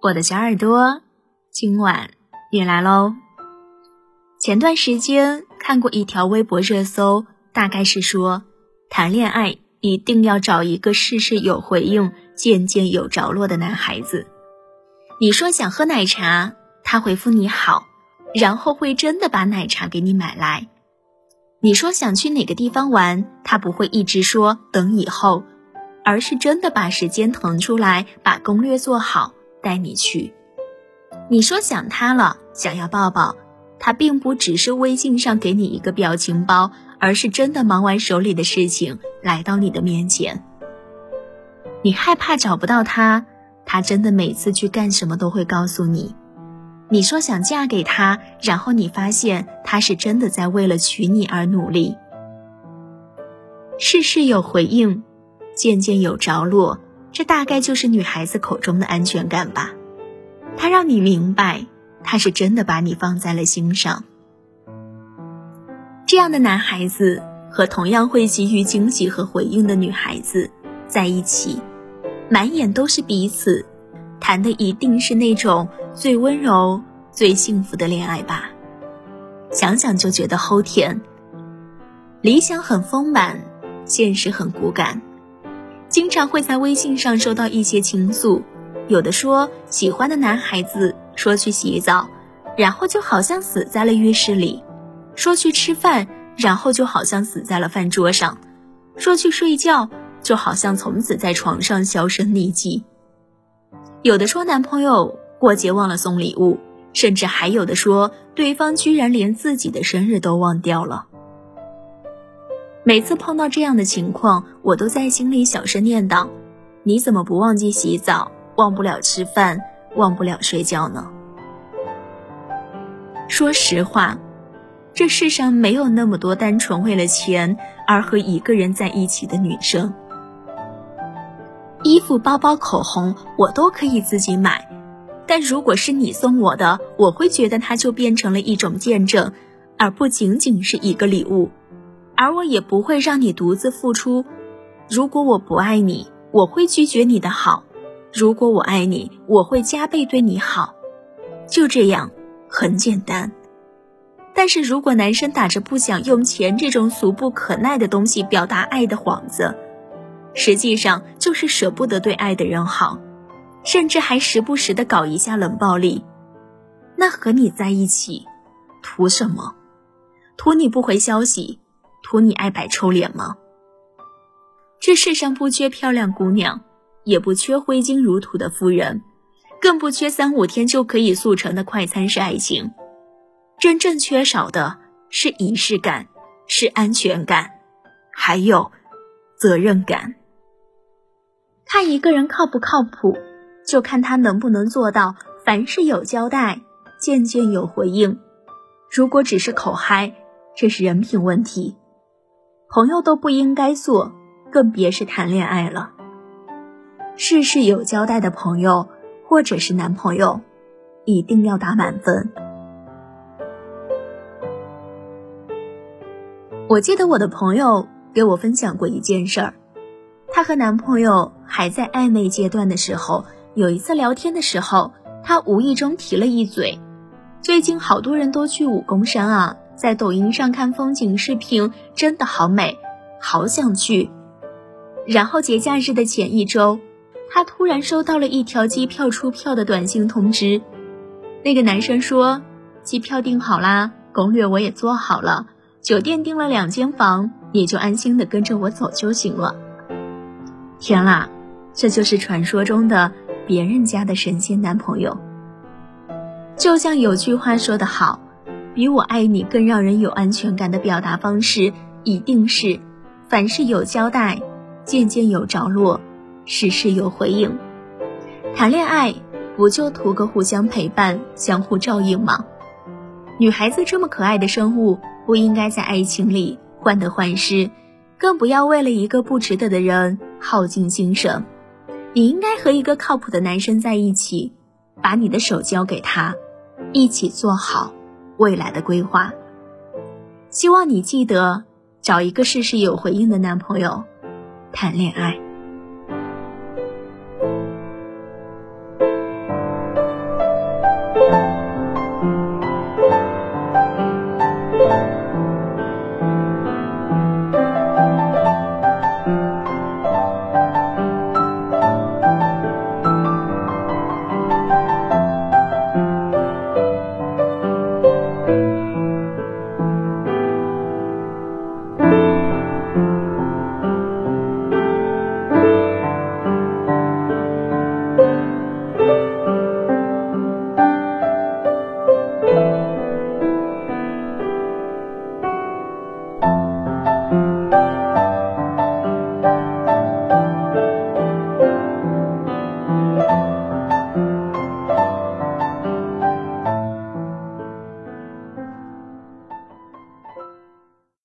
我的小耳朵，今晚你来喽。前段时间看过一条微博热搜，大概是说，谈恋爱一定要找一个事事有回应、件件有着落的男孩子。你说想喝奶茶，他回复你好，然后会真的把奶茶给你买来。你说想去哪个地方玩，他不会一直说等以后。而是真的把时间腾出来，把攻略做好，带你去。你说想他了，想要抱抱，他并不只是微信上给你一个表情包，而是真的忙完手里的事情来到你的面前。你害怕找不到他，他真的每次去干什么都会告诉你。你说想嫁给他，然后你发现他是真的在为了娶你而努力。事事有回应。件件有着落，这大概就是女孩子口中的安全感吧。他让你明白，他是真的把你放在了心上。这样的男孩子和同样会给予惊喜和回应的女孩子在一起，满眼都是彼此，谈的一定是那种最温柔、最幸福的恋爱吧。想想就觉得齁甜。理想很丰满，现实很骨感。经常会在微信上收到一些倾诉，有的说喜欢的男孩子说去洗澡，然后就好像死在了浴室里；说去吃饭，然后就好像死在了饭桌上；说去睡觉，就好像从此在床上销声匿迹。有的说男朋友过节忘了送礼物，甚至还有的说对方居然连自己的生日都忘掉了。每次碰到这样的情况，我都在心里小声念叨：“你怎么不忘记洗澡，忘不了吃饭，忘不了睡觉呢？”说实话，这世上没有那么多单纯为了钱而和一个人在一起的女生。衣服、包包、口红，我都可以自己买，但如果是你送我的，我会觉得它就变成了一种见证，而不仅仅是一个礼物。而我也不会让你独自付出。如果我不爱你，我会拒绝你的好；如果我爱你，我会加倍对你好。就这样，很简单。但是如果男生打着不想用钱这种俗不可耐的东西表达爱的幌子，实际上就是舍不得对爱的人好，甚至还时不时的搞一下冷暴力，那和你在一起，图什么？图你不回消息？图你爱摆臭脸吗？这世上不缺漂亮姑娘，也不缺挥金如土的夫人，更不缺三五天就可以速成的快餐式爱情。真正缺少的是仪式感，是安全感，还有责任感。看一个人靠不靠谱，就看他能不能做到凡事有交代，件件有回应。如果只是口嗨，这是人品问题。朋友都不应该做，更别是谈恋爱了。事事有交代的朋友，或者是男朋友，一定要打满分。我记得我的朋友给我分享过一件事儿，她和男朋友还在暧昧阶段的时候，有一次聊天的时候，她无意中提了一嘴：“最近好多人都去武功山啊。”在抖音上看风景视频，真的好美，好想去。然后节假日的前一周，他突然收到了一条机票出票的短信通知。那个男生说：“机票订好啦，攻略我也做好了，酒店订了两间房，你就安心的跟着我走就行了。”天啦，这就是传说中的别人家的神仙男朋友。就像有句话说得好。比我爱你更让人有安全感的表达方式，一定是凡事有交代，件件有着落，事事有回应。谈恋爱不就图个互相陪伴、相互照应吗？女孩子这么可爱的生物，不应该在爱情里患得患失，更不要为了一个不值得的人耗尽精神。你应该和一个靠谱的男生在一起，把你的手交给他，一起做好。未来的规划，希望你记得找一个事事有回应的男朋友谈恋爱。